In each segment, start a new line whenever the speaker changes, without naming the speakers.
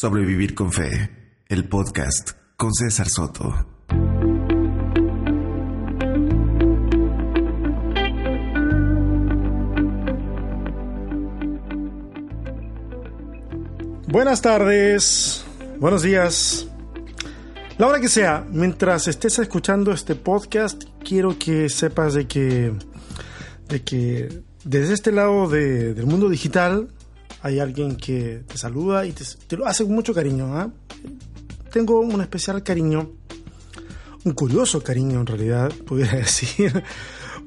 Sobrevivir con Fe, el podcast con César Soto.
Buenas tardes, buenos días. La hora que sea, mientras estés escuchando este podcast, quiero que sepas de que, de que desde este lado del mundo digital hay alguien que te saluda y te, lo hace con mucho cariño. ¿ah? Tengo un especial cariño, un curioso cariño en realidad, pudiera decir,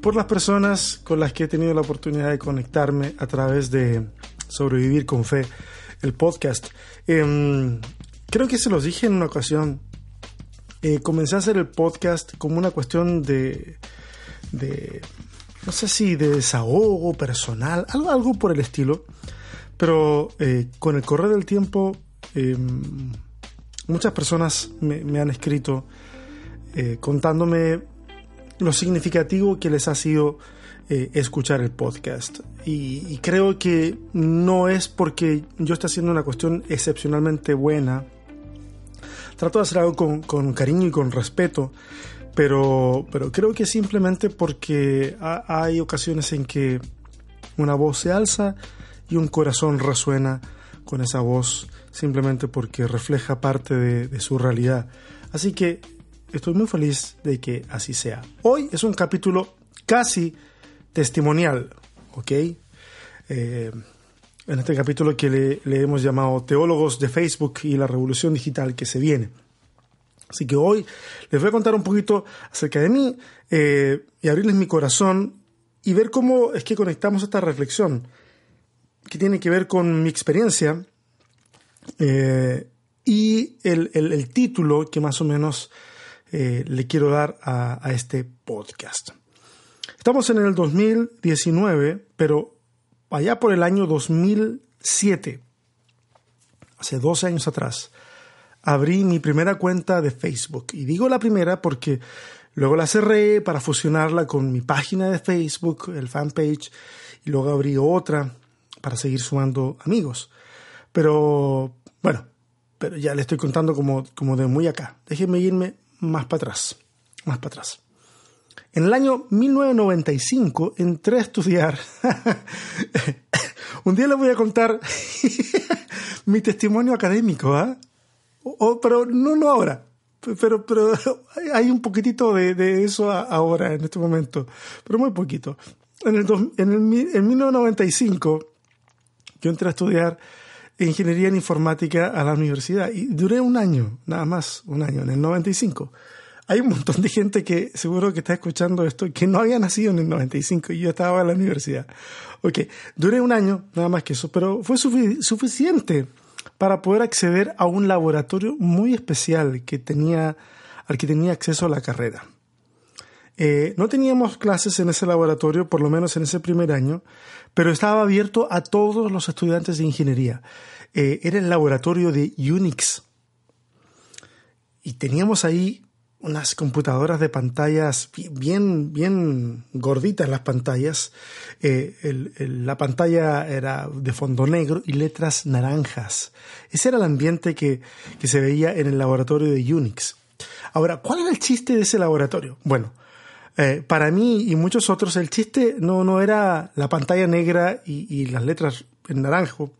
por las personas con las que he tenido la oportunidad de conectarme a través de Sobrevivir con Fe, el podcast. Em, creo que se los dije en una ocasión. Eh, comencé a hacer el podcast como una cuestión de, de no sé si de desahogo personal, algo, algo por el estilo. Pero eh, con el correr del tiempo, em, muchas personas me, han escrito eh, contándome lo significativo que les ha sido eh, escuchar el podcast. Y, creo que no es porque yo esté haciendo una cuestión excepcionalmente buena. Trato de hacer algo con, con cariño y con respeto, pero, pero creo que simplemente porque hay ocasiones en que una voz se alza y un corazón resuena con esa voz simplemente porque refleja parte de, su realidad. Así que estoy muy feliz de que así sea. Hoy es un capítulo casi testimonial, ¿ok? Eh, en este capítulo que le, hemos llamado Teólogos de Facebook y la revolución digital que se viene. Así que hoy les voy a contar un poquito acerca de mí eh, y abrirles mi corazón y ver cómo es que conectamos esta reflexión que tiene que ver con mi experiencia eh, y el, título que más o menos eh, le quiero dar a, a, este podcast. Estamos en el 2019, pero allá por el año 2007, hace 12 años atrás, abrí mi primera cuenta de Facebook. Y digo la primera porque luego la cerré para fusionarla con mi página de Facebook, el fanpage, y luego abrí otra para seguir sumando amigos. Pero bueno, pero ya le estoy contando como, como de muy acá. Déjenme irme más para atrás, más para atrás. En el año 1995 entré a estudiar. Un día les voy a contar mi testimonio académico, ¿ah? pero no, no ahora. Pero, pero hay un poquitito de, eso ahora, en este momento. Pero muy poquito. En, el, en, el, en 1995 yo entré a estudiar ingeniería en informática a la universidad y duré un año, nada más, un año, en el 95. Hay un montón de gente que seguro que está escuchando esto que no había nacido en el 95 y yo estaba en la universidad. Ok, duré un año, nada más que eso, pero fue suficiente para poder acceder a un laboratorio muy especial que tenía, al que tenía acceso a la carrera. Eh, no teníamos clases en ese laboratorio, por lo menos en ese primer año, pero estaba abierto a todos los estudiantes de ingeniería. Eh, era el laboratorio de Unix. Y teníamos ahí unas computadoras de pantallas bien, bien gorditas las pantallas. Eh, la pantalla era de fondo negro y letras naranjas. Ese era el ambiente que, que se veía en el laboratorio de Unix. Ahora, ¿cuál era el chiste de ese laboratorio? Bueno, eh, para mí y muchos otros, el chiste no, no era la pantalla negra y, las letras en naranjo,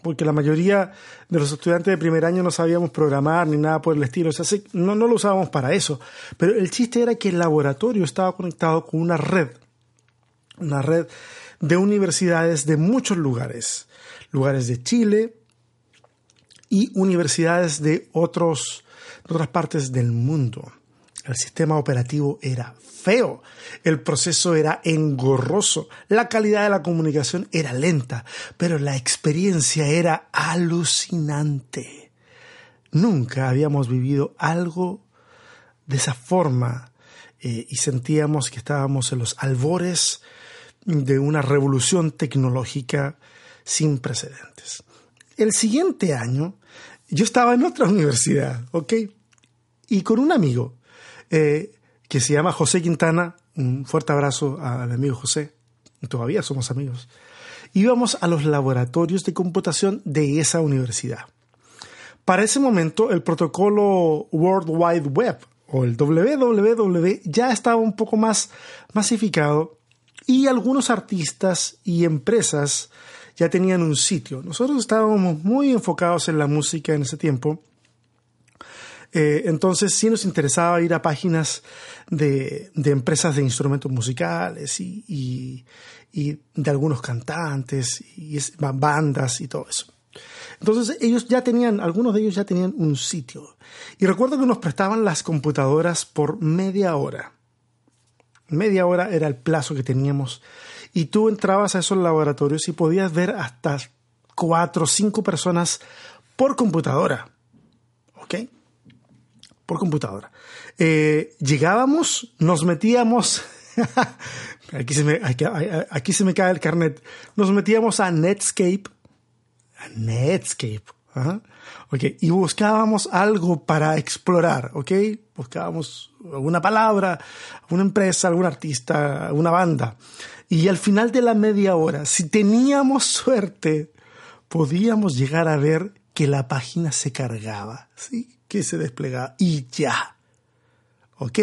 porque la mayoría de los estudiantes de primer año no sabíamos programar ni nada por el estilo, o sea, no, no lo usábamos para eso. Pero el chiste era que el laboratorio estaba conectado con una red, una red de universidades de muchos lugares, lugares de Chile y universidades de otros, de otras partes del mundo. El sistema operativo era feo, el proceso era engorroso, la calidad de la comunicación era lenta, pero la experiencia era alucinante. Nunca habíamos vivido algo de esa forma eh, y sentíamos que estábamos en los albores de una revolución tecnológica sin precedentes. El siguiente año yo estaba en otra universidad, ¿ok? Y con un amigo eh, que se llama José Quintana. Un fuerte abrazo al amigo José. Todavía somos amigos. Íbamos a los laboratorios de computación de esa universidad Para ese momento, el protocolo World Wide Web o el WWW ya estaba un poco más masificado y algunos artistas y empresas ya tenían un sitio. Nosotros estábamos muy enfocados en la música en ese tiempo. Eh, entonces sí nos interesaba ir a páginas de, empresas de instrumentos musicales y, de algunos cantantes y bandas y todo eso. Entonces ellos ya tenían, algunos de ellos ya tenían un sitio. Y recuerdo que nos prestaban las computadoras por media hora. Media hora era el plazo que teníamos. Y tú entrabas a esos laboratorios y podías ver hasta cuatro o cinco personas por computadora. ¿Ok? Por computadora. Eh, llegábamos, nos metíamos. aquí, se me, aquí se me cae el carnet. Nos metíamos a Netscape Netscape. y buscábamos algo para explorar, ¿ok? Buscábamos alguna palabra, alguna empresa, algún artista, una banda. Y al final de la media hora, si teníamos suerte, podíamos llegar a ver que la página se cargaba, ¿sí? Que se desplegaba y ya. ¿Ok?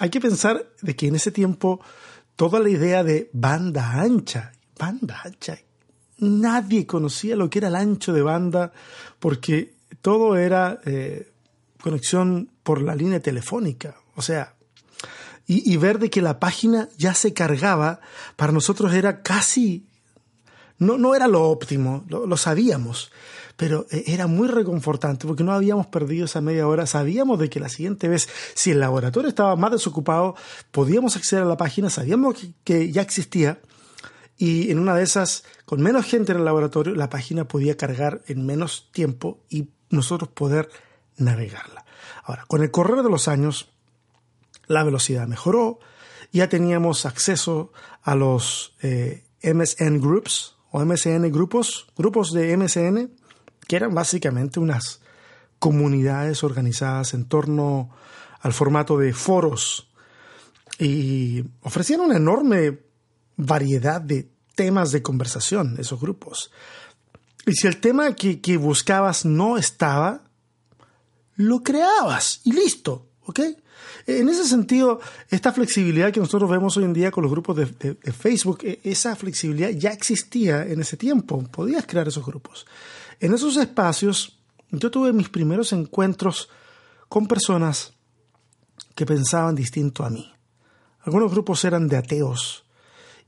Hay que pensar de que en ese tiempo toda la idea de banda ancha, banda ancha, nadie conocía lo que era el ancho de banda porque todo era eh, conexión por la línea telefónica. O sea, y, ver de que la página ya se cargaba, para nosotros era casi, no, no era lo óptimo, lo, lo sabíamos, pero eh, era muy reconfortante porque no habíamos perdido esa media hora, sabíamos de que la siguiente vez, si el laboratorio estaba más desocupado, podíamos acceder a la página, sabíamos que ya existía. Y en una de esas, con menos gente en el laboratorio, la página podía cargar en menos tiempo y nosotros poder navegarla. Ahora, con el correr de los años, la velocidad mejoró, ya teníamos acceso a los eh, MSN Groups o MSN grupos, grupos de MSN, que eran básicamente unas comunidades organizadas en torno al formato de foros y ofrecían una enorme variedad de temas de conversación, esos grupos. Y si el tema que, buscabas no estaba, lo creabas y listo, ¿ok? En ese sentido, esta flexibilidad que nosotros vemos hoy en día con los grupos de, de, Facebook, e, esa flexibilidad ya existía en ese tiempo, podías crear esos grupos. En esos espacios, yo tuve mis primeros encuentros con personas que pensaban distinto a mí. Algunos grupos eran de ateos,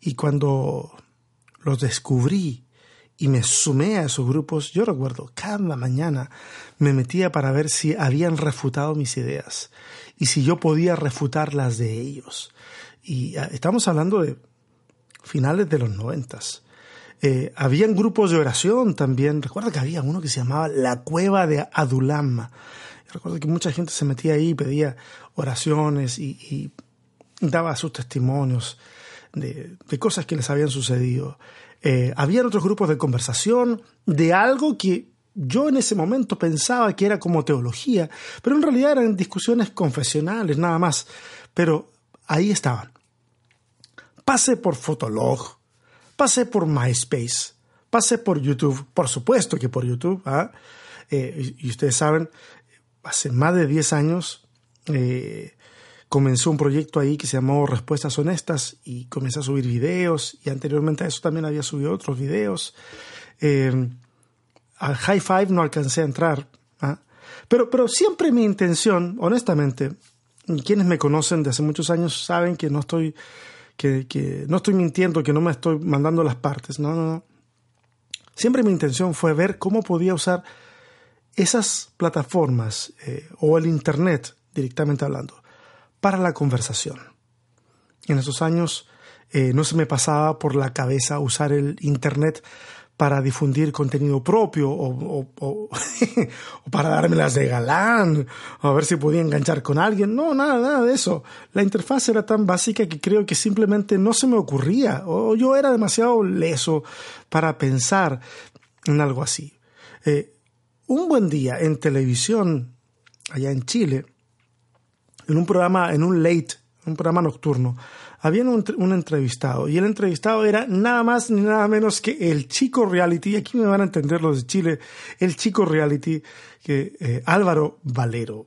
y cuando los descubrí y me sumé a esos grupos, yo recuerdo, cada mañana me metía para ver si habían refutado mis ideas y si yo podía refutar las de ellos. Y ah, estamos hablando de finales de los noventas. Eh, habían grupos de oración también. Recuerdo que había uno que se llamaba La Cueva de Adulam. Recuerdo que mucha gente se metía ahí, pedía oraciones y, daba sus testimonios de, cosas que les habían sucedido. Eh, habían otros grupos de conversación de algo que yo en ese momento pensaba que era como teología, pero en realidad eran discusiones confesionales nada más. Pero ahí estaban. Pasé por Fotolog, pasé por MySpace, pasé por YouTube, por supuesto que por YouTube. ¿ah? Eh, y, ustedes saben, hace más de 10 años eh, comenzó un proyecto ahí que se llamó Respuestas Honestas y comencé a subir videos y anteriormente a eso también había subido otros videos. Eh, al High Five no alcancé a entrar, ¿ah? pero, pero siempre mi intención, honestamente, quienes me conocen de hace muchos años saben que no estoy, que, que no estoy mintiendo, que no me estoy mandando las partes, no, no, no. Siempre mi intención fue ver cómo podía usar esas plataformas eh, o el Internet, directamente hablando, para la conversación. En esos años eh, no se me pasaba por la cabeza usar el Internet para difundir contenido propio o, para darme las de galán o a ver si podía enganchar con alguien. No, nada, nada de eso. La interfaz era tan básica que creo que simplemente no se me ocurría o yo era demasiado leso para pensar en algo así. Eh, un buen día en televisión allá en Chile en un programa, en un late, un programa nocturno, había un, entrevistado y el entrevistado era nada más ni nada menos que el chico reality, aquí me van a entender los de Chile, el chico reality, que eh, Álvaro Valero,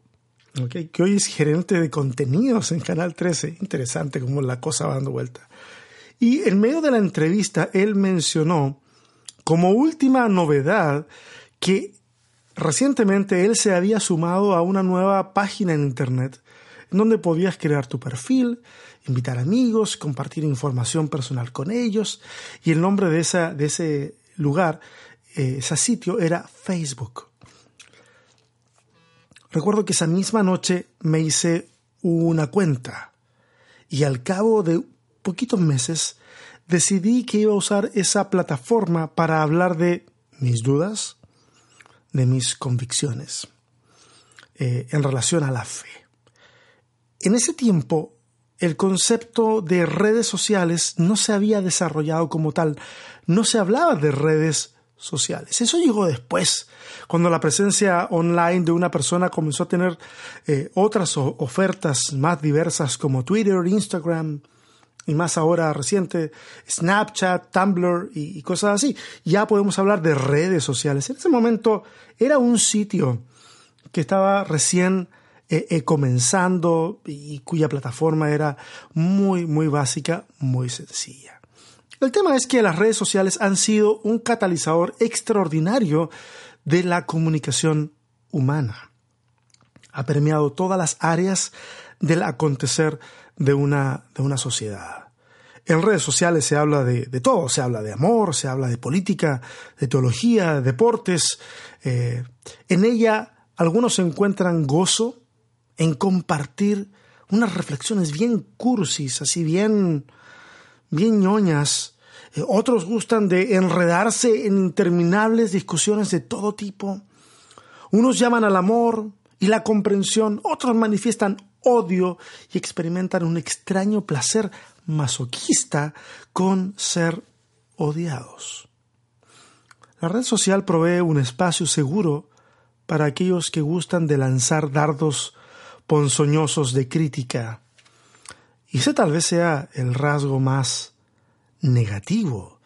que hoy es gerente de contenidos en Canal 13, interesante cómo la cosa va dando vuelta. Y en medio de la entrevista él mencionó como última novedad que recientemente él se había sumado a una nueva página en Internet donde podías crear tu perfil, invitar amigos, compartir información personal con ellos. Y el nombre de, esa, de ese lugar, eh, ese sitio, era Facebook. Recuerdo que esa misma noche me hice una cuenta y al cabo de poquitos meses decidí que iba a usar esa plataforma para hablar de mis dudas, de mis convicciones eh, en relación a la fe. En ese tiempo, el concepto de redes sociales no se había desarrollado como tal, no se hablaba de redes sociales. Eso llegó después, cuando la presencia online de una persona comenzó a tener eh, otras ofertas más diversas como Twitter, Instagram y más ahora reciente Snapchat, Tumblr y, y cosas así. Ya podemos hablar de redes sociales. En ese momento era un sitio que estaba recién eh, eh, comenzando y cuya plataforma era muy, muy básica, muy sencilla. El tema es que las redes sociales han sido un catalizador extraordinario de la comunicación humana. Ha permeado todas las áreas del acontecer de una, de una sociedad. En redes sociales se habla de, de, todo, se habla de amor, se habla de política, de teología, de deportes. Eh, en ella algunos encuentran gozo, en compartir unas reflexiones bien cursis, así bien, bien ñoñas. Eh, otros gustan de enredarse en interminables discusiones de todo tipo. Unos llaman al amor y la comprensión, otros manifiestan odio y experimentan un extraño placer masoquista con ser odiados. La red social provee un espacio seguro para aquellos que gustan de lanzar dardos ponzoñosos de crítica. Y ese tal vez sea el rasgo más negativo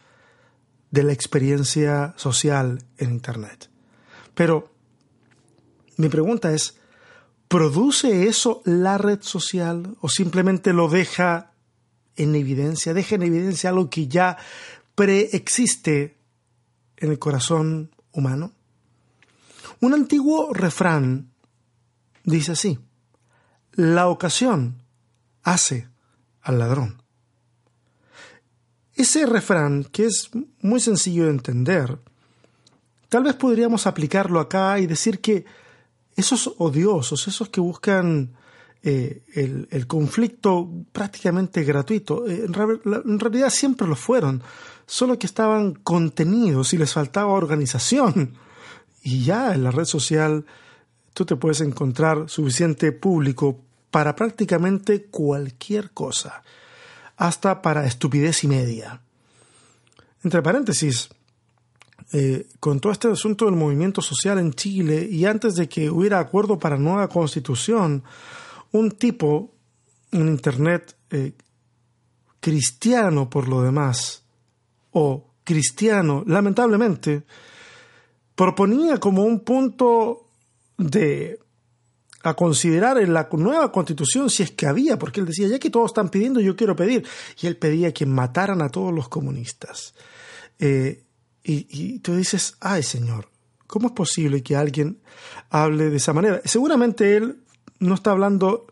de la experiencia social en Internet. Pero mi pregunta es, ¿produce eso la red social o simplemente lo deja en evidencia? ¿Deja en evidencia algo que ya preexiste en el corazón humano? Un antiguo refrán dice así, la ocasión hace al ladrón. Ese refrán, que es muy sencillo de entender, tal vez podríamos aplicarlo acá y decir que esos odiosos, esos que buscan eh, el, conflicto prácticamente gratuito, eh, en, realidad siempre lo fueron, solo que estaban contenidos y les faltaba organización. Y ya en la red social tú te puedes encontrar suficiente público para prácticamente cualquier cosa, hasta para estupidez y media. Entre paréntesis, eh, con todo este asunto del movimiento social en Chile y antes de que hubiera acuerdo para nueva constitución, un tipo en Internet eh, cristiano por lo demás, o cristiano, lamentablemente, proponía como un punto de a considerar en la nueva constitución si es que había, porque él decía, ya que todos están pidiendo, yo quiero pedir. Y él pedía que mataran a todos los comunistas. Eh, y, y, tú dices, ay Señor, ¿cómo es posible que alguien hable de esa manera? Seguramente él no está hablando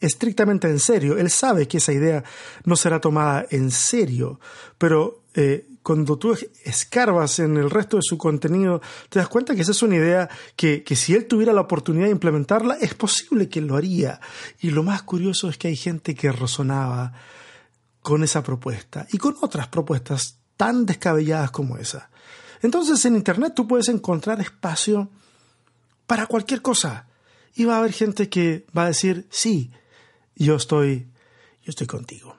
estrictamente en serio, él sabe que esa idea no será tomada en serio, pero eh, cuando tú escarbas en el resto de su contenido, te das cuenta que esa es una idea que, que, si él tuviera la oportunidad de implementarla, es posible que lo haría. Y lo más curioso es que hay gente que razonaba con esa propuesta y con otras propuestas tan descabelladas como esa. Entonces en Internet tú puedes encontrar espacio para cualquier cosa. Y va a haber gente que va a decir, sí, yo estoy, yo estoy contigo.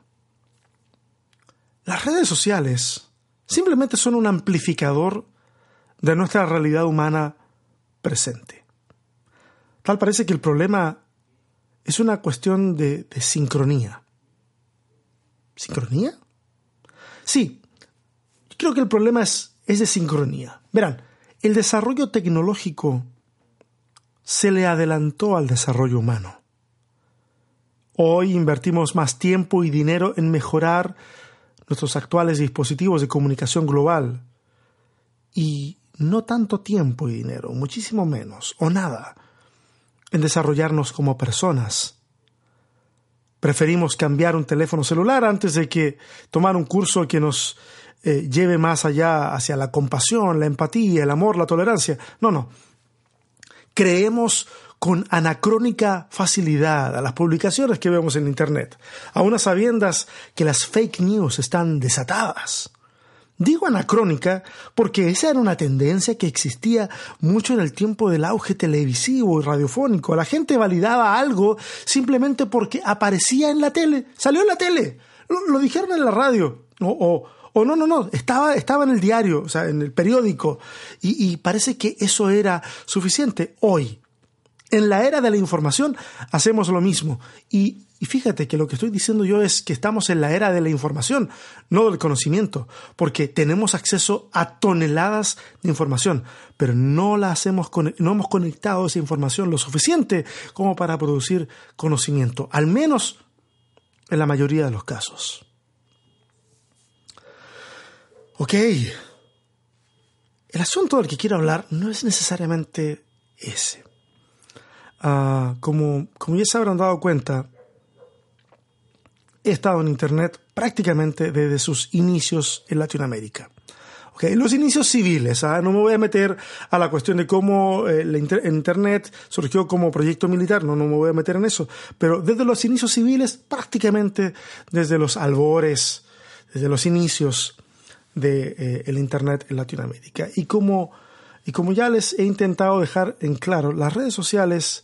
Las redes sociales simplemente son un amplificador de nuestra realidad humana presente. Tal parece que el problema es una cuestión de, sincronía. ¿Sincronía? Sí, creo que el problema es, es de sincronía. Verán, el desarrollo tecnológico se le adelantó al desarrollo humano. Hoy invertimos más tiempo y dinero en mejorar nuestros actuales dispositivos de comunicación global y no tanto tiempo y dinero, muchísimo menos o nada, en desarrollarnos como personas Preferimos cambiar un teléfono celular antes de que tomar un curso que nos eh, lleve más allá hacia la compasión, la empatía, el amor, la tolerancia. No, no. Creemos con anacrónica facilidad a las publicaciones que vemos en Internet, a unas sabiendas que las fake news están desatadas. Digo anacrónica porque esa era una tendencia que existía mucho en el tiempo del auge televisivo y radiofónico. La gente validaba algo simplemente porque aparecía en la tele, salió en la tele, lo, dijeron en la radio, o, o, no, no, no, estaba, estaba en el diario, o sea, en el periódico, y, y parece que eso era suficiente. Hoy, en la era de la información, hacemos lo mismo, y y fíjate que lo que estoy diciendo yo es que estamos en la era de la información, no del conocimiento, porque tenemos acceso a toneladas de información, pero no la hacemos no hemos conectado esa información lo suficiente como para producir conocimiento, al menos en la mayoría de los casos. Ok. El asunto del que quiero hablar no es necesariamente ese. Ah, como, como ya se habrán dado cuenta, he estado en Internet prácticamente desde sus inicios en Latinoamérica. Okay, los inicios civiles, ¿ah? no me voy a meter a la cuestión de cómo eh, Internet surgió como proyecto militar, no, no me voy a meter en eso, pero desde los inicios civiles, prácticamente desde los albores, desde los inicios del de, eh, Internet en Latinoamérica. Y como, y como ya les he intentado dejar en claro, las redes sociales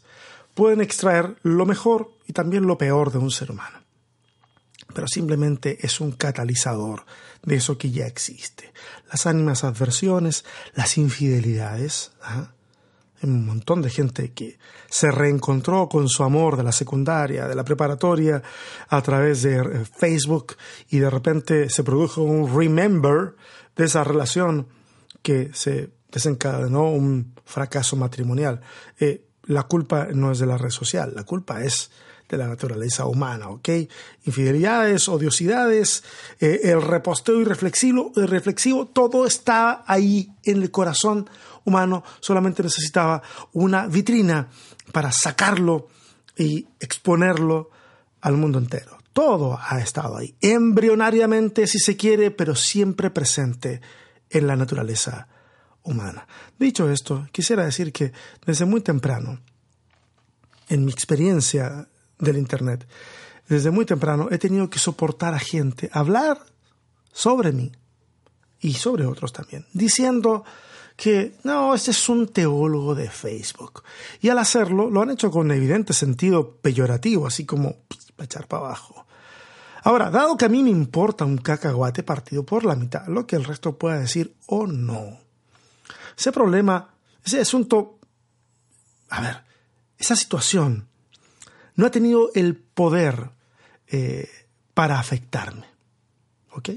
pueden extraer lo mejor y también lo peor de un ser humano pero simplemente es un catalizador de eso que ya existe. Las ánimas adversiones, las infidelidades. ¿ah? Hay un montón de gente que se reencontró con su amor de la secundaria, de la preparatoria, a través de eh, Facebook y de repente se produjo un remember de esa relación que se desencadenó un fracaso matrimonial. Eh, la culpa no es de la red social, la culpa es de la naturaleza humana, ¿ok? Infidelidades, odiosidades, eh, el reposteo irreflexivo, reflexivo, todo está ahí en el corazón humano, solamente necesitaba una vitrina para sacarlo y exponerlo al mundo entero. Todo ha estado ahí, embrionariamente si se quiere, pero siempre presente en la naturaleza humana. Dicho esto, quisiera decir que desde muy temprano, en mi experiencia del Internet. Desde muy temprano he tenido que soportar a gente hablar sobre mí y sobre otros también, diciendo que no, este es un teólogo de Facebook. Y al hacerlo lo han hecho con evidente sentido peyorativo, así como para echar para abajo. Ahora, dado que a mí me importa un cacahuate partido por la mitad, lo que el resto pueda decir o no. Ese problema, ese asunto, a ver, esa situación no ha tenido el poder eh, para afectarme. ¿Ok?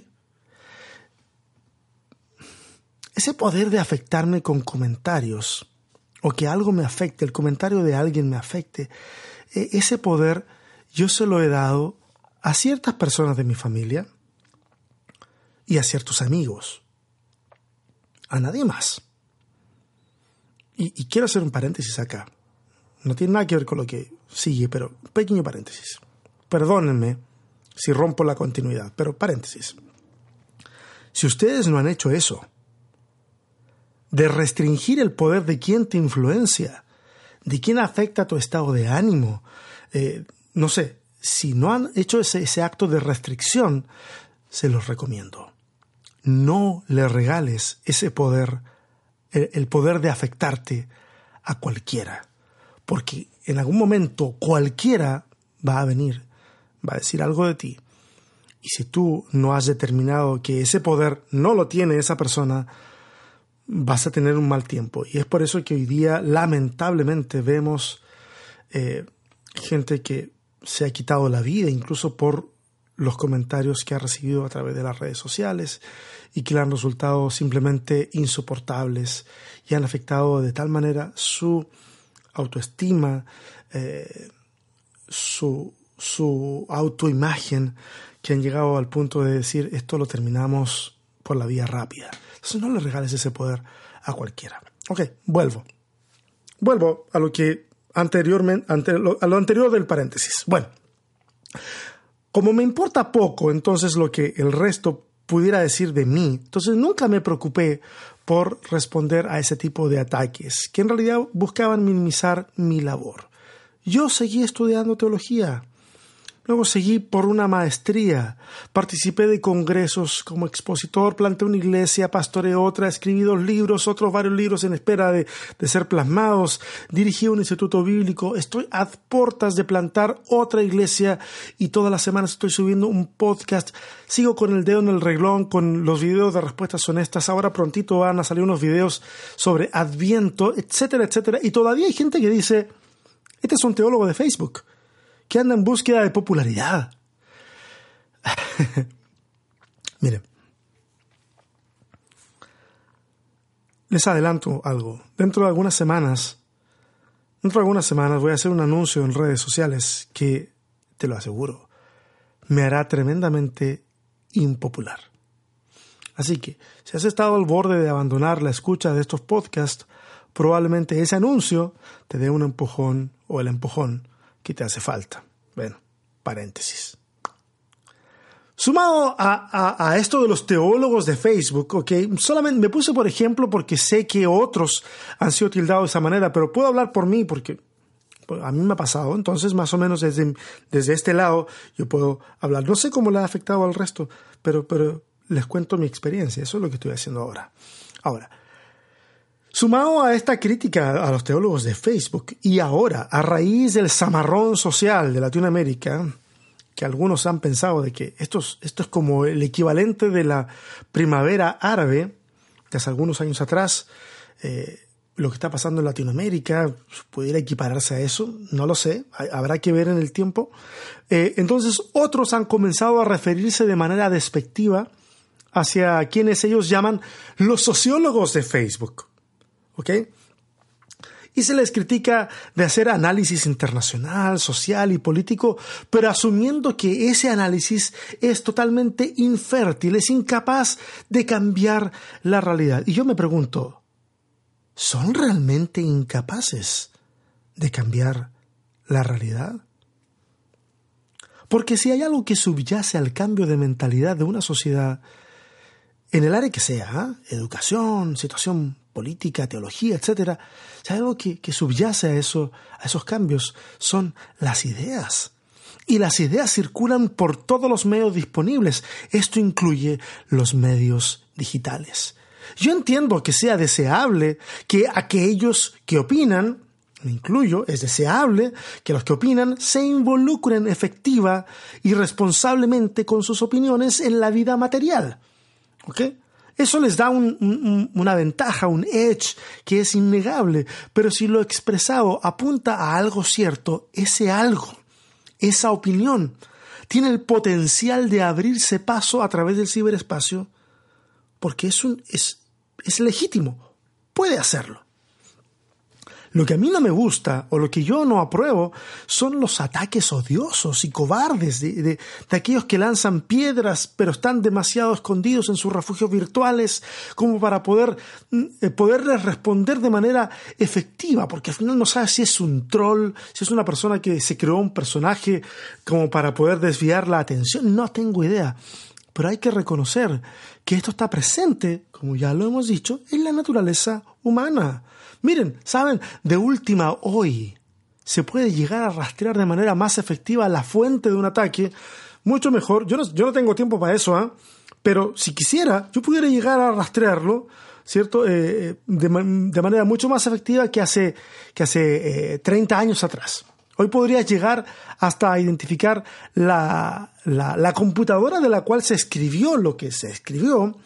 Ese poder de afectarme con comentarios, o que algo me afecte, el comentario de alguien me afecte, e, ese poder yo se lo he dado a ciertas personas de mi familia y a ciertos amigos. A nadie más. Y quiero hacer un paréntesis acá. No tiene nada que ver con lo que sigue, pero pequeño paréntesis. Perdónenme si rompo la continuidad, pero paréntesis. Si ustedes no han hecho eso, de restringir el poder de quien te influencia, de quien afecta tu estado de ánimo, eh, no sé, si no han hecho ese, ese acto de restricción, se los recomiendo. No le regales ese poder, el poder de afectarte a cualquiera porque en algún momento cualquiera va a venir, va a decir algo de ti. Y si tú no has determinado que ese poder no lo tiene esa persona, vas a tener un mal tiempo. Y es por eso que hoy día lamentablemente vemos eh, gente que se ha quitado la vida incluso por los comentarios que ha recibido a través de las redes sociales y que le han resultado simplemente insoportables y han afectado de tal manera su autoestima, eh, su, su autoimagen, que han llegado al punto de decir esto lo terminamos por la vía rápida. Entonces no le regales ese poder a cualquiera. Ok, vuelvo. Vuelvo a lo que anteriormente, a lo anterior del paréntesis. Bueno, como me importa poco entonces lo que el resto pudiera decir de mí, entonces nunca me preocupé por responder a ese tipo de ataques, que en realidad buscaban minimizar mi labor. Yo seguí estudiando teología, Luego seguí por una maestría, participé de congresos como expositor, planté una iglesia, pastoreé otra, escribí dos libros, otros varios libros en espera de, ser plasmados, dirigí un instituto bíblico, estoy a puertas de plantar otra iglesia y todas las semanas estoy subiendo un podcast, sigo con el dedo en el reglón con los videos de respuestas honestas, ahora prontito van a salir unos videos sobre Adviento, etcétera, etcétera, y todavía hay gente que dice, este es un teólogo de Facebook que anda en búsqueda de popularidad. Miren, les adelanto algo. Dentro de algunas semanas, dentro de algunas semanas voy a hacer un anuncio en redes sociales que, te lo aseguro, me hará tremendamente impopular. Así que, si has estado al borde de abandonar la escucha de estos podcasts, probablemente ese anuncio te dé un empujón o el empujón que te hace falta. Bueno, paréntesis. Sumado a, esto de los teólogos de Facebook, ok, solamente me puse por ejemplo porque sé que otros han sido tildados de esa manera, pero puedo hablar por mí porque a mí me ha pasado, entonces más o menos desde, desde este lado yo puedo hablar. No sé cómo le ha afectado al resto, pero, pero les cuento mi experiencia, eso es lo que estoy haciendo ahora. Ahora, Sumado a esta crítica a los teólogos de Facebook y ahora a raíz del zamarrón social de Latinoamérica, que algunos han pensado de que esto es, como el equivalente de la primavera árabe, de hace algunos años atrás, eh, lo que está pasando en Latinoamérica pudiera equipararse a eso, no lo sé, habrá que ver en el tiempo. Eh, entonces otros han comenzado a referirse de manera despectiva hacia quienes ellos llaman los sociólogos de Facebook. ¿Ok? Y se les critica de hacer análisis internacional, social y político, pero asumiendo que ese análisis es totalmente infértil, es incapaz de cambiar la realidad. Y yo me pregunto, ¿son realmente incapaces de cambiar la realidad? Porque si hay algo que subyace al cambio de mentalidad de una sociedad, en el área que sea, ¿eh? educación, situación política, teología, si algo que, que subyace a, a esos cambios son las ideas. Y las ideas circulan por todos los medios disponibles. Esto incluye los medios digitales. Yo entiendo que sea deseable que aquellos que opinan, me incluyo, es deseable que los que opinan se involucren efectiva y responsablemente con sus opiniones en la vida material. ¿Ok? Eso les da una ventaja, un edge que es innegable, pero si lo expresado apunta a algo cierto, ese algo, esa opinión, tiene el potencial de abrirse paso a través del ciberespacio porque es, un, es, es legítimo, puede hacerlo. Lo que a mí no me gusta o lo que yo no apruebo son los ataques odiosos y cobardes de, aquellos que lanzan piedras pero están demasiado escondidos en sus refugios virtuales como para poder mm, eh, poderles responder de manera efectiva, porque al final no sabes si es un troll, si es una persona que se creó un personaje como para poder desviar la atención, no tengo idea. Pero hay que reconocer que esto está presente, como ya lo hemos dicho, en la naturaleza humana. Miren, ¿saben? De última, hoy se puede llegar a rastrear de manera más efectiva la fuente de un ataque, mucho mejor. Yo no, yo no tengo tiempo para eso, ¿ah? Pero si quisiera, yo pudiera llegar a rastrearlo, ¿cierto? Eh, eh, de, manera mucho más efectiva que hace, que hace 30 eh, años atrás. Hoy podrías llegar hasta identificar la, la, computadora de la cual se escribió lo que se escribió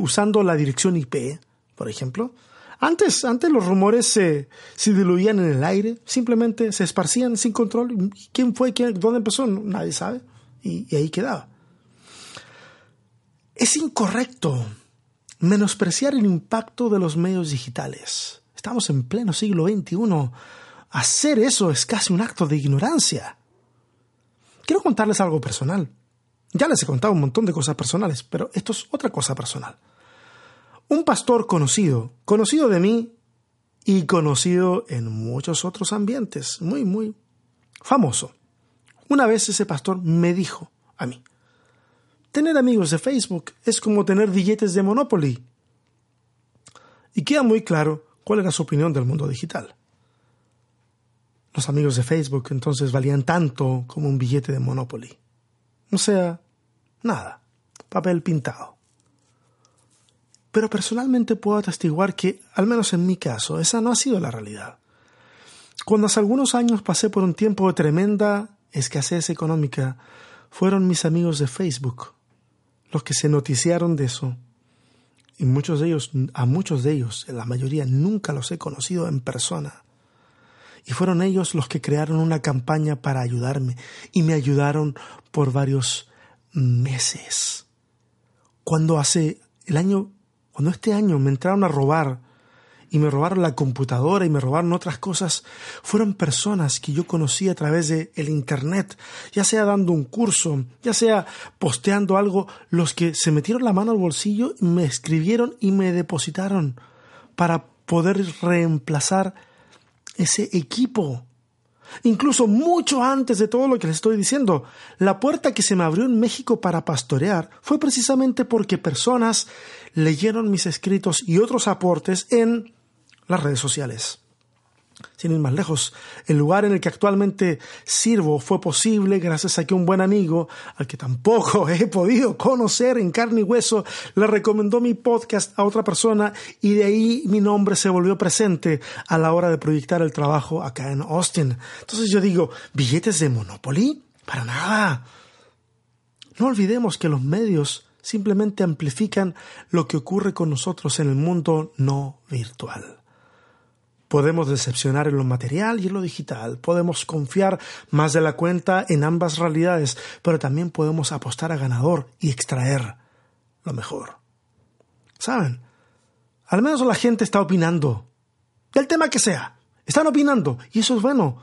usando la dirección IP, por ejemplo Antes, antes los rumores se, se diluían en el aire, simplemente se esparcían sin control. ¿Quién fue? Quién, ¿Dónde empezó? Nadie sabe. Y ahí quedaba. Es incorrecto menospreciar el impacto de los medios digitales. Estamos en pleno siglo XXI. Hacer eso es casi un acto de ignorancia. Quiero contarles algo personal. Ya les he contado un montón de cosas personales, pero esto es otra cosa personal. Un pastor conocido, conocido de mí y conocido en muchos otros ambientes, muy, muy famoso. Una vez ese pastor me dijo a mí, tener amigos de Facebook es como tener billetes de Monopoly. Y queda muy claro cuál era su opinión del mundo digital. Los amigos de Facebook entonces valían tanto como un billete de Monopoly. O sea, nada, papel pintado. Pero personalmente puedo atestiguar que, al menos en mi caso, esa no ha sido la realidad. Cuando hace algunos años pasé por un tiempo de tremenda escasez económica, fueron mis amigos de Facebook los que se noticiaron de eso. Y muchos de ellos, a muchos de ellos, la mayoría, nunca los he conocido en persona. Y fueron ellos los que crearon una campaña para ayudarme y me ayudaron por varios meses. Cuando hace el año, cuando este año me entraron a robar y me robaron la computadora y me robaron otras cosas, fueron personas que yo conocí a través de el internet, ya sea dando un curso, ya sea posteando algo, los que se metieron la mano al bolsillo, me escribieron y me depositaron para poder reemplazar ese equipo. Incluso mucho antes de todo lo que les estoy diciendo, la puerta que se me abrió en México para pastorear fue precisamente porque personas leyeron mis escritos y otros aportes en las redes sociales. Sin ir más lejos, el lugar en el que actualmente sirvo fue posible gracias a que un buen amigo, al que tampoco he podido conocer en carne y hueso, le recomendó mi podcast a otra persona y de ahí mi nombre se volvió presente a la hora de proyectar el trabajo acá en Austin. Entonces yo digo, ¿billetes de Monopoly? Para nada. No olvidemos que los medios simplemente amplifican lo que ocurre con nosotros en el mundo no virtual. Podemos decepcionar en lo material y en lo digital, podemos confiar más de la cuenta en ambas realidades, pero también podemos apostar a ganador y extraer lo mejor. ¿Saben? Al menos la gente está opinando, del tema que sea, están opinando, y eso es bueno.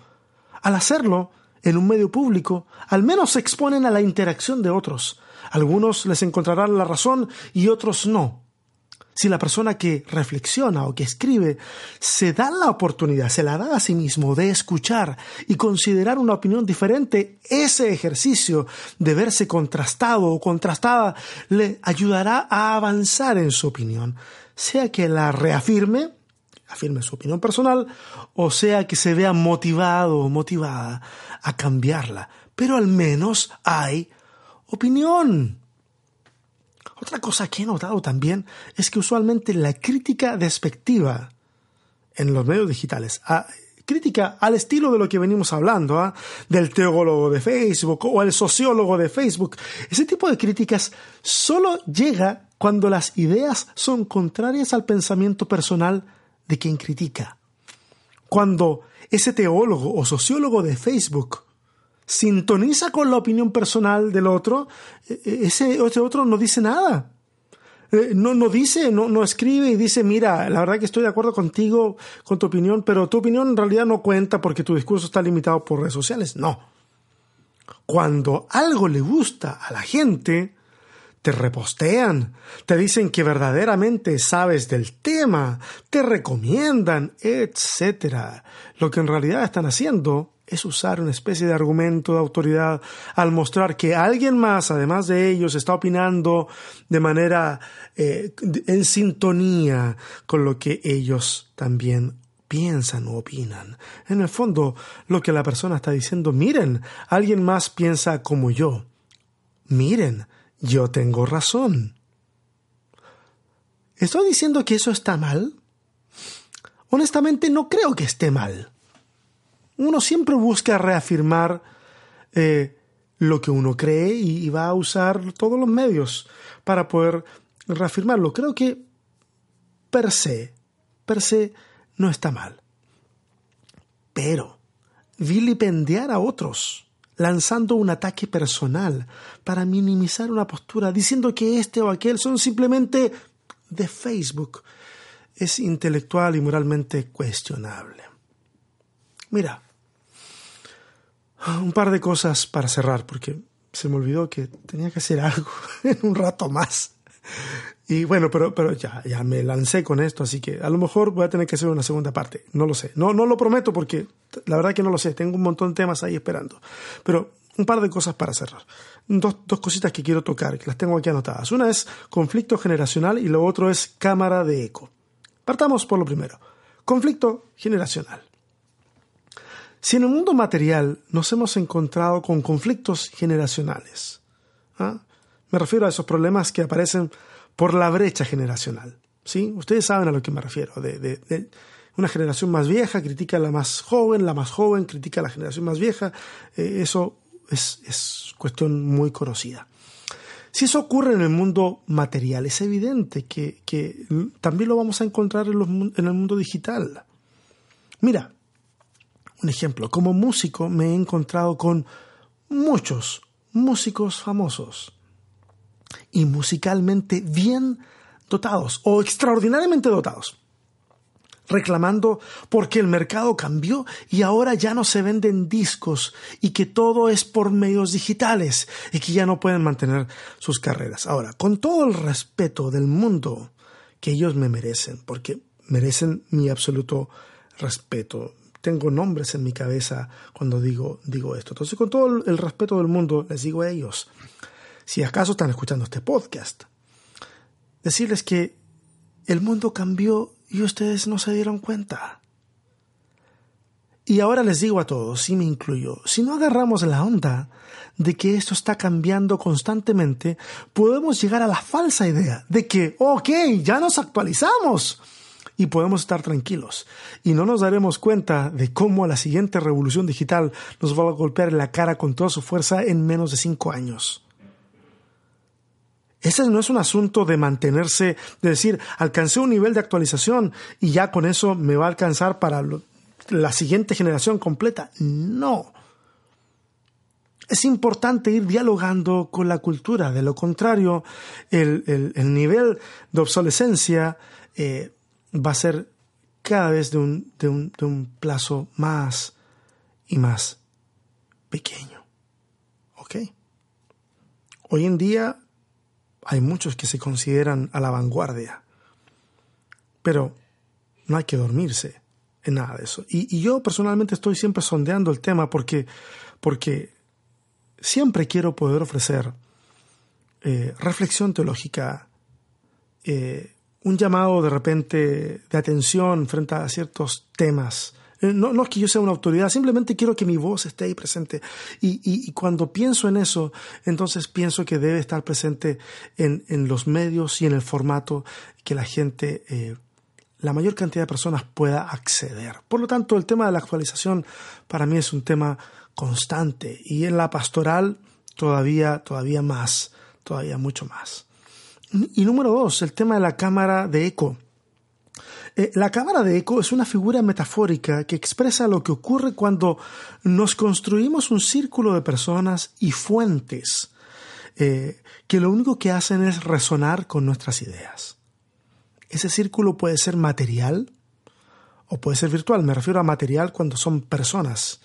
Al hacerlo, en un medio público, al menos se exponen a la interacción de otros. Algunos les encontrarán la razón y otros no si la persona que reflexiona o que escribe se da la oportunidad, se la da a sí mismo de escuchar y considerar una opinión diferente, ese ejercicio de verse contrastado o contrastada le ayudará a avanzar en su opinión, sea que la reafirme, afirme su opinión personal, o sea que se vea motivado o motivada a cambiarla, pero al menos hay opinión. Otra cosa que he notado también es que usualmente la crítica despectiva en los medios digitales, crítica al estilo de lo que venimos hablando, ¿ah? del teólogo de Facebook o el sociólogo de Facebook, ese tipo de críticas solo llega cuando las ideas son contrarias al pensamiento personal de quien critica. Cuando ese teólogo o sociólogo de Facebook sintoniza con la opinión personal del otro, e, e, ese, otro no dice nada. Eh, no, no dice, no, no escribe y dice, mira, la verdad que estoy de acuerdo contigo, con tu opinión, pero tu opinión en realidad no cuenta porque tu discurso está limitado por redes sociales. No. Cuando algo le gusta a la gente, te repostean, te dicen que verdaderamente sabes del tema, te recomiendan, etc. Lo que en realidad están haciendo es usar una especie de argumento de autoridad al mostrar que alguien más, además de ellos, está opinando de manera eh, en sintonía con lo que ellos también piensan o opinan. En el fondo, lo que la persona está diciendo, miren, alguien más piensa como yo. Miren, yo tengo razón. ¿Estoy diciendo que eso está mal? Honestamente, no creo que esté mal uno siempre busca reafirmar eh, lo que uno cree y, va a usar todos los medios para poder reafirmarlo. Creo que per se, per se no está mal. Pero vilipendiar a otros, lanzando un ataque personal para minimizar una postura, diciendo que este o aquel son simplemente de Facebook, es intelectual y moralmente cuestionable. Mira, un par de cosas para cerrar, porque se me olvidó que tenía que hacer algo en un rato más. Y bueno, pero, pero ya, ya me lancé con esto, así que a lo mejor voy a tener que hacer una segunda parte. No lo sé. No, no lo prometo porque la verdad que no lo sé. Tengo un montón de temas ahí esperando. Pero un par de cosas para cerrar. Dos, dos cositas que quiero tocar, que las tengo aquí anotadas. Una es conflicto generacional y lo otro es cámara de eco. Partamos por lo primero. Conflicto generacional. Si en el mundo material nos hemos encontrado con conflictos generacionales, ¿ah? me refiero a esos problemas que aparecen por la brecha generacional. ¿sí? Ustedes saben a lo que me refiero. De, una generación más vieja critica a la más joven, la más joven critica a la generación más vieja. Eh, eso es, cuestión muy conocida. Si eso ocurre en el mundo material, es evidente que, también lo vamos a encontrar en el mundo digital. Mira, un ejemplo, como músico me he encontrado con muchos músicos famosos y musicalmente bien dotados o extraordinariamente dotados, reclamando porque el mercado cambió y ahora ya no se venden discos y que todo es por medios digitales y que ya no pueden mantener sus carreras. Ahora, con todo el respeto del mundo que ellos me merecen, porque merecen mi absoluto respeto, tengo nombres en mi cabeza cuando digo, digo esto. Entonces, con todo el respeto del mundo, les digo a ellos, si acaso están escuchando este podcast, decirles que el mundo cambió y ustedes no se dieron cuenta. Y ahora les digo a todos, y me incluyo, si no agarramos la onda de que esto está cambiando constantemente, podemos llegar a la falsa idea de que, ok, ya nos actualizamos y podemos estar tranquilos. Y no nos daremos cuenta de cómo la siguiente revolución digital nos va a golpear en la cara con toda su fuerza en menos de cinco años. Ese no es un asunto de mantenerse, de decir, alcancé un nivel de actualización y ya con eso me va a alcanzar para la siguiente generación completa. No. Es importante ir dialogando con la cultura. De lo contrario, el, nivel de obsolescencia eh, va a ser cada vez de un, de un, de un plazo más y más pequeño. ¿Ok? Hoy en día hay muchos que se consideran a la vanguardia, pero no hay que dormirse en nada de eso. Y, yo personalmente estoy siempre sondeando el tema porque, porque siempre quiero poder ofrecer eh, reflexión teológica, eh, un llamado de repente de atención frente a ciertos temas. Eh, no, no, es que yo sea una autoridad, simplemente quiero que mi voz esté ahí presente. Y, y, cuando pienso en eso, entonces pienso que debe estar presente en, en los medios y en el formato que la gente, eh, la mayor cantidad de personas pueda acceder. Por lo tanto, el tema de la actualización para mí es un tema constante y en la pastoral todavía, todavía más, todavía mucho más. Y número dos, el tema de la cámara de eco. Eh, la cámara de eco es una figura metafórica que expresa lo que ocurre cuando nos construimos un círculo de personas y fuentes eh, que lo único que hacen es resonar con nuestras ideas. Ese círculo puede ser material o puede ser virtual. Me refiero a material cuando son personas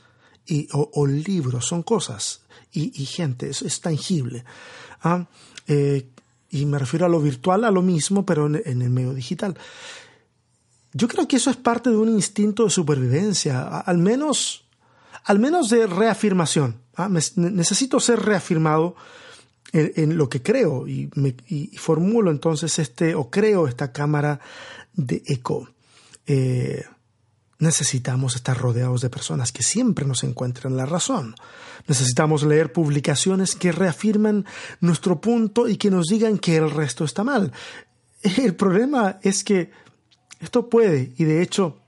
y, o, libros, son cosas y, gente, es, tangible. ¿ah? Eh, y me refiero a lo virtual, a lo mismo, pero en, el medio digital. Yo creo que eso es parte de un instinto de supervivencia, al menos, al menos de reafirmación. ¿ah? necesito ser reafirmado en, lo que creo y, formulo entonces este, o creo esta cámara de eco. Eh, necesitamos estar rodeados de personas que siempre nos encuentren la razón. Necesitamos leer publicaciones que reafirman nuestro punto y que nos digan que el resto está mal. El problema es que esto puede, y de hecho,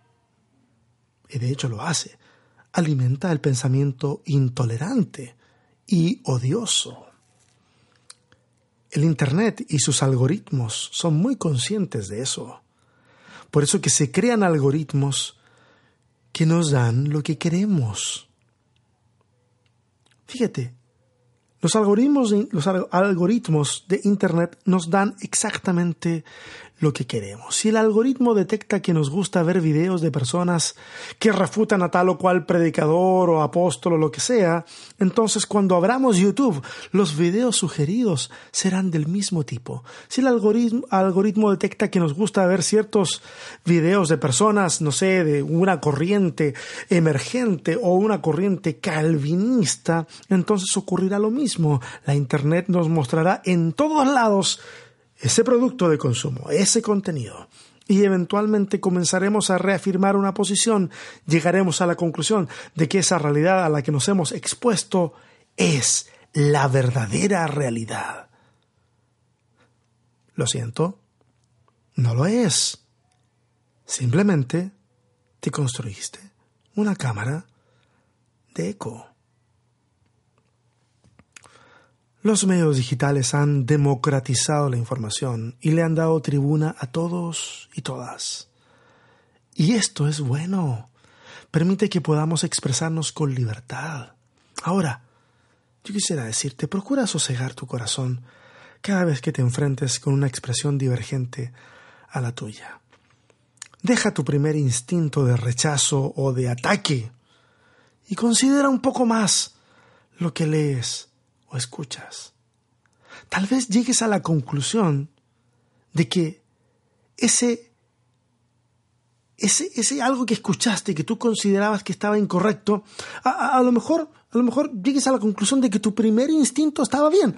y de hecho lo hace, alimenta el pensamiento intolerante y odioso. El Internet y sus algoritmos son muy conscientes de eso. Por eso que se crean algoritmos que nos dan lo que queremos. Fíjate, los algoritmos, los algoritmos de Internet nos dan exactamente lo que queremos. Si el algoritmo detecta que nos gusta ver videos de personas que refutan a tal o cual predicador o apóstol o lo que sea, entonces cuando abramos YouTube, los videos sugeridos serán del mismo tipo. Si el algoritmo, algoritmo detecta que nos gusta ver ciertos videos de personas, no sé, de una corriente emergente o una corriente calvinista, entonces ocurrirá lo mismo. La Internet nos mostrará en todos lados ese producto de consumo, ese contenido. Y eventualmente comenzaremos a reafirmar una posición, llegaremos a la conclusión de que esa realidad a la que nos hemos expuesto es la verdadera realidad. Lo siento, no lo es. Simplemente te construiste una cámara de eco. Los medios digitales han democratizado la información y le han dado tribuna a todos y todas. Y esto es bueno. Permite que podamos expresarnos con libertad. Ahora, yo quisiera decirte, procura sosegar tu corazón cada vez que te enfrentes con una expresión divergente a la tuya. Deja tu primer instinto de rechazo o de ataque y considera un poco más lo que lees o escuchas. Tal vez llegues a la conclusión de que ese, ese, ese algo que escuchaste que tú considerabas que estaba incorrecto, a, lo mejor, a lo mejor llegues a la conclusión de que tu primer instinto estaba bien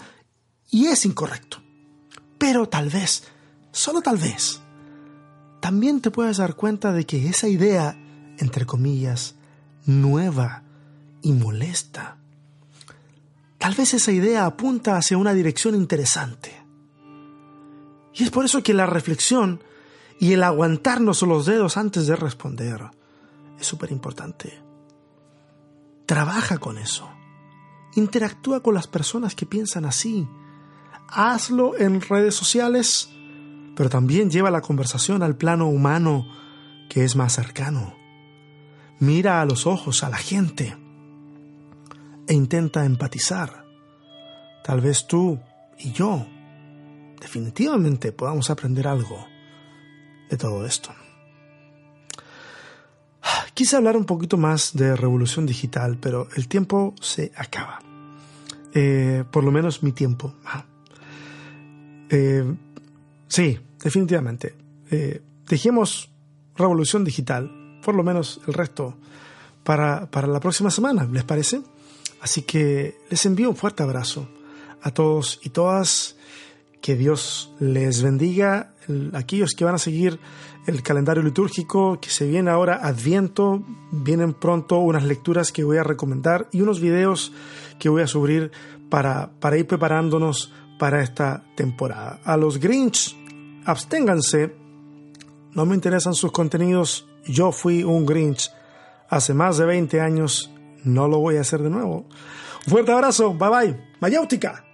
y es incorrecto. Pero tal vez, solo tal vez, también te puedes dar cuenta de que esa idea, entre comillas, nueva y molesta, Tal vez esa idea apunta hacia una dirección interesante. Y es por eso que la reflexión y el aguantarnos los dedos antes de responder es súper importante. Trabaja con eso. Interactúa con las personas que piensan así. Hazlo en redes sociales, pero también lleva la conversación al plano humano que es más cercano. Mira a los ojos a la gente e intenta empatizar. Tal vez tú y yo definitivamente podamos aprender algo de todo esto. Quise hablar un poquito más de revolución digital, pero el tiempo se acaba. Eh, por lo menos mi tiempo. Eh, sí, definitivamente. Eh, dejemos revolución digital, por lo menos el resto, para, para la próxima semana, ¿les parece? Así que les envío un fuerte abrazo a todos y todas. Que Dios les bendiga. Aquellos que van a seguir el calendario litúrgico que se viene ahora, Adviento, vienen pronto unas lecturas que voy a recomendar y unos videos que voy a subir para, para ir preparándonos para esta temporada. A los Grinch, absténganse. No me interesan sus contenidos. Yo fui un Grinch hace más de 20 años no lo voy a hacer de nuevo. fuerte abrazo, bye bye. Mayáutica.